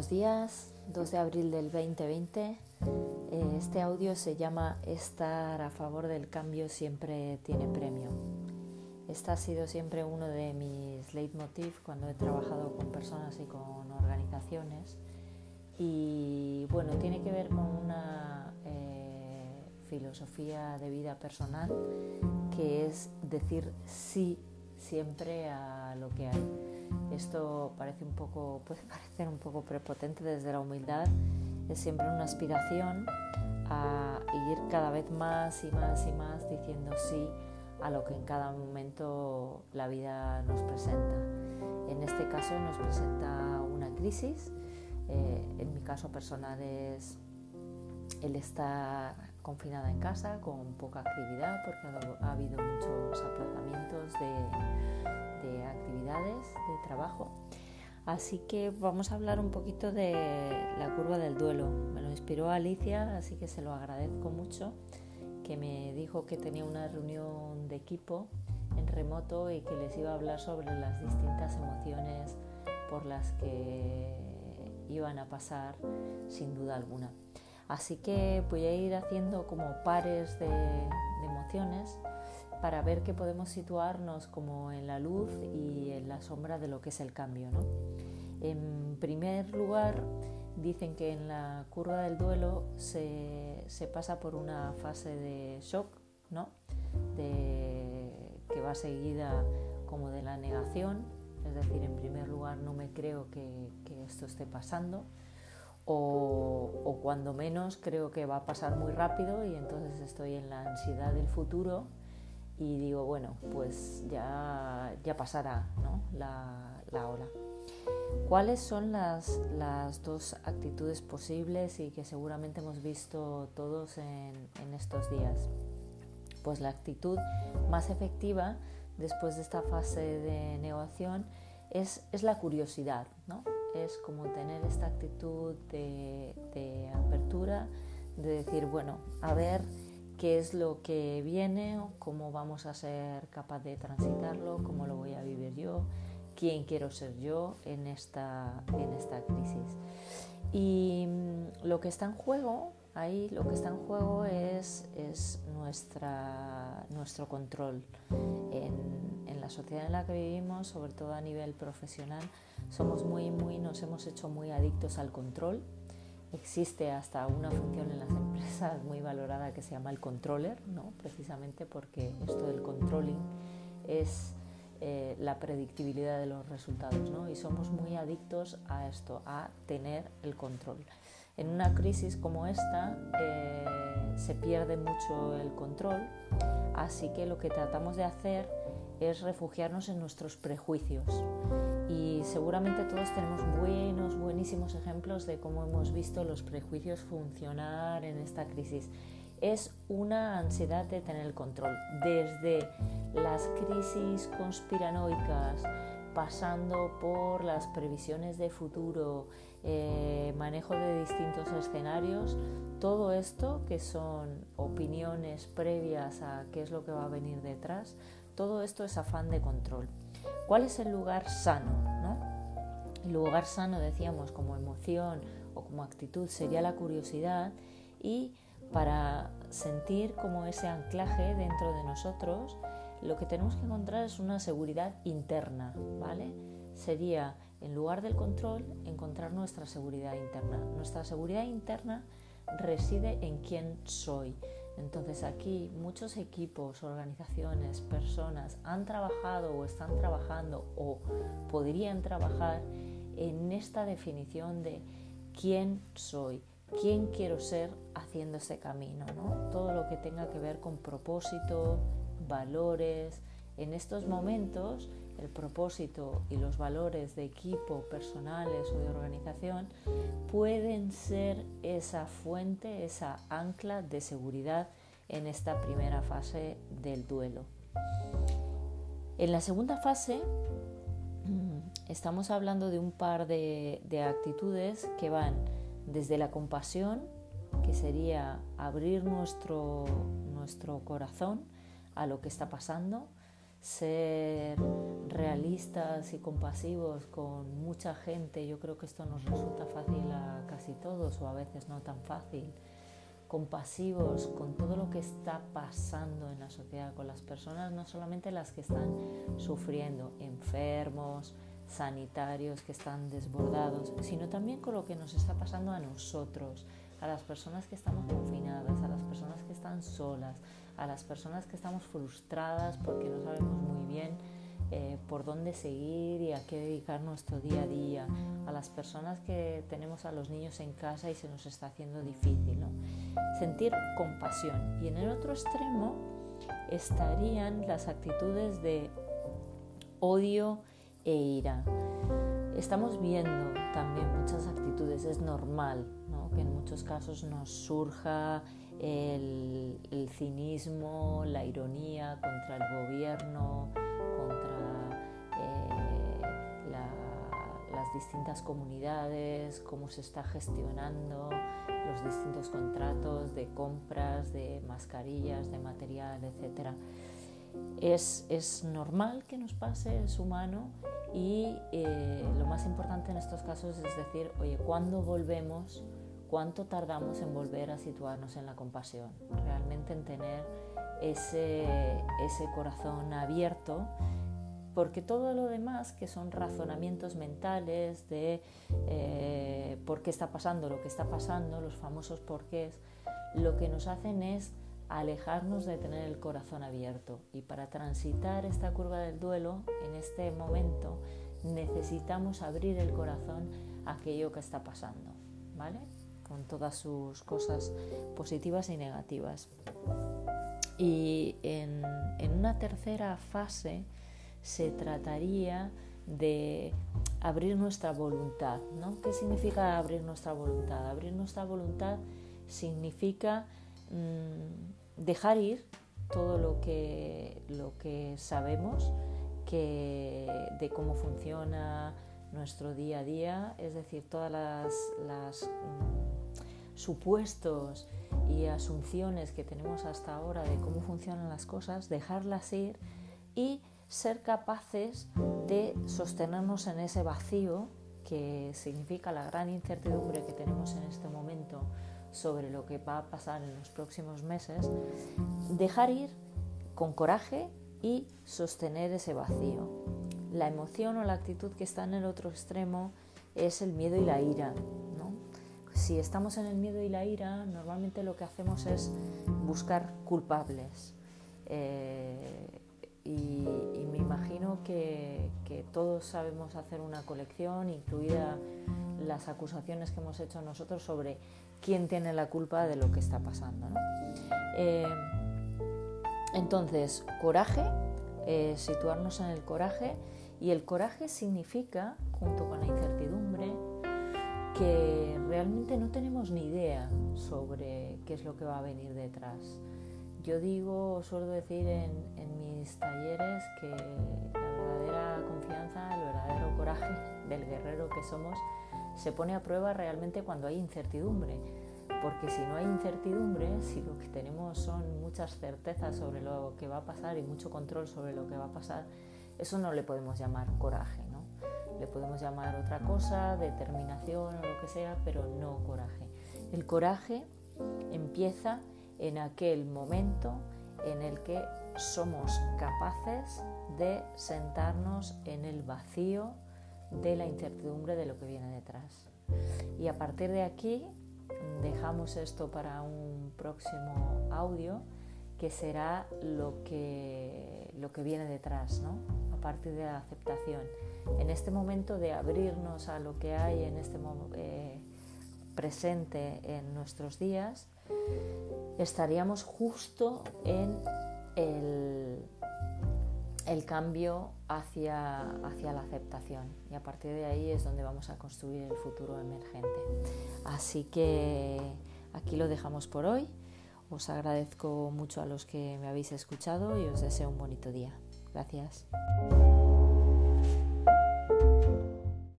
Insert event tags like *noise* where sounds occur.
Buenos días, 2 de abril del 2020. Eh, este audio se llama Estar a favor del cambio siempre tiene premio. Este ha sido siempre uno de mis leitmotiv cuando he trabajado con personas y con organizaciones. Y bueno, tiene que ver con una eh, filosofía de vida personal que es decir sí siempre a lo que hay. Esto parece un poco, puede parecer un poco prepotente desde la humildad, es siempre una aspiración a ir cada vez más y más y más diciendo sí a lo que en cada momento la vida nos presenta. En este caso nos presenta una crisis, eh, en mi caso personal es el estar confinada en casa con poca actividad porque ha habido muchos aplazamientos de, de actividades de trabajo. Así que vamos a hablar un poquito de la curva del duelo. Me lo inspiró Alicia, así que se lo agradezco mucho, que me dijo que tenía una reunión de equipo en remoto y que les iba a hablar sobre las distintas emociones por las que iban a pasar sin duda alguna. Así que voy a ir haciendo como pares de, emociones para ver que podemos situarnos como en la luz y en la sombra de lo que es el cambio. En primer lugar, dicen que en la curva del duelo se, pasa por una fase de shock, ¿no? que va seguida como de la negación, es decir, en primer lugar no me creo que esto esté pasando o, cuando menos creo que va a pasar muy rápido y entonces estoy en la ansiedad del futuro y digo, bueno, pues ya, ya pasará ¿no? la, la, ola. ¿Cuáles son las, las, dos actitudes posibles y que seguramente hemos visto todos en, en estos días? Pues la actitud más efectiva después de esta fase de negociación es, es la curiosidad, ¿no? Es como tener esta actitud de, apertura, de decir, bueno, a ver qué es lo que viene, cómo vamos a ser capaz de transitarlo, cómo lo voy a vivir yo, quién quiero ser yo en esta, en esta crisis. Y mm, lo que está en juego, ahí lo que está en juego es, es nuestra, nuestro control en, sociedad en la que vivimos, sobre todo a nivel profesional, somos muy, muy, nos hemos hecho muy adictos al control. Existe hasta una función en las *laughs* empresas muy valorada que se llama el controller, ¿no? precisamente porque esto del controlling es eh, la predictibilidad de los resultados ¿no? y somos muy adictos a esto, a tener el control. En una crisis como esta eh, se pierde mucho el control, así que lo que tratamos de hacer es refugiarnos en nuestros prejuicios. Y seguramente todos tenemos buenos, buenísimos ejemplos de cómo hemos visto los prejuicios funcionar en esta crisis. Es una ansiedad de tener el control, desde las crisis conspiranoicas, pasando por las previsiones de futuro, eh, manejo de distintos escenarios, todo esto que son opiniones previas a qué es lo que va a venir detrás, todo esto es afán de control. ¿Cuál es el lugar sano? El lugar sano, decíamos, como emoción o como actitud sería la curiosidad y para sentir como ese anclaje dentro de nosotros, lo que tenemos que encontrar es una seguridad interna, ¿vale? Sería, en lugar del control, encontrar nuestra seguridad interna. Nuestra seguridad interna reside en quién soy, entonces aquí muchos equipos, organizaciones, personas han trabajado o están trabajando o podrían trabajar en esta definición de quién soy, quién quiero ser haciendo ese camino, Todo lo que tenga que ver con propósito, valores. En estos momentos el propósito y los valores de equipo, personales o de organización pueden ser esa fuente, esa ancla de seguridad en esta primera fase del duelo. En la segunda fase mm, estamos hablando de un par de, actitudes que van desde la compasión, que sería abrir nuestro, nuestro corazón a lo que está pasando, ser realistas y compasivos con mucha gente, yo creo que esto nos resulta fácil a casi todos o a veces no tan fácil, compasivos con todo lo que está pasando en la sociedad, con las personas, no solamente las que están sufriendo, enfermos, sanitarios que están desbordados, sino también con lo que nos está pasando a nosotros, a las personas que estamos confinadas, a las personas que están solas, a las personas que estamos frustradas porque no sabemos muy bien eh, por dónde seguir y a qué dedicar nuestro día a día, a las personas que tenemos a los niños en casa y se nos está haciendo difícil. ¿no? Sentir compasión. Y en el otro extremo estarían las actitudes de odio e ira. Estamos viendo también muchas actitudes, es normal que en muchos casos nos surja el, cinismo, la ironía contra el gobierno, contra eh, las distintas comunidades, cómo se está gestionando los distintos contratos de compras, de mascarillas, de material, etc. Es, es normal que nos pase, es humano y eh, lo más importante en estos casos es decir, oye, ¿cuándo volvemos? ¿Cuánto tardamos en volver a situarnos en la compasión? Realmente en tener ese, ese corazón abierto porque todo lo demás, que son razonamientos mentales de eh, por qué está pasando lo que está pasando, los famosos porqués, lo que nos hacen es alejarnos de tener el corazón abierto. Y para transitar esta curva del duelo, en este momento, necesitamos abrir el corazón a aquello que está pasando, ¿vale? con todas sus cosas positivas y negativas. Y en, una tercera fase se trataría de abrir nuestra voluntad. ¿no? ¿Qué significa abrir nuestra voluntad? Abrir nuestra voluntad significa mm, dejar ir todo lo que, lo que sabemos que, de cómo funciona nuestro día a día, es decir, todas las, mm, supuestos y asunciones que tenemos hasta ahora de cómo funcionan las cosas, dejarlas ir y ser capaces de sostenernos en ese vacío que significa la gran incertidumbre que tenemos en este momento sobre lo que va a pasar en los próximos meses, dejar ir con coraje y sostener ese vacío. La emoción o la actitud que está en el otro extremo es el miedo y la ira si estamos en el miedo y la ira, normalmente lo que hacemos es buscar culpables. Eh, que, todos sabemos hacer una colección, incluida las acusaciones que hemos hecho nosotros sobre quién tiene la culpa de lo que está pasando. Eh, entonces, coraje, eh, situarnos en el coraje, y el coraje significa, junto con la incertidumbre, que realmente no tenemos ni idea sobre qué es lo que va a venir detrás. Yo digo, suelo decir en, mis talleres que la verdadera confianza, el verdadero coraje del guerrero que somos se pone a prueba realmente cuando hay incertidumbre. Porque si no hay incertidumbre, si lo que tenemos son muchas certezas sobre lo que va a pasar y mucho control sobre lo que va a pasar, eso no le podemos llamar coraje le podemos llamar otra cosa, determinación o lo que sea, pero no coraje. El coraje empieza en aquel momento en el que somos capaces de sentarnos en el vacío de la incertidumbre de lo que viene detrás. Y a partir de aquí dejamos esto para un próximo audio que será lo que, lo que viene detrás, ¿no? a partir de la aceptación en este momento de abrirnos a lo que hay en este eh, presente en nuestros días, estaríamos justo en el, cambio hacia, hacia la aceptación y a partir de ahí es donde vamos a construir el futuro emergente. Así que aquí lo dejamos por hoy. Os agradezco mucho a los que me habéis escuchado y os deseo un bonito día. Gracias.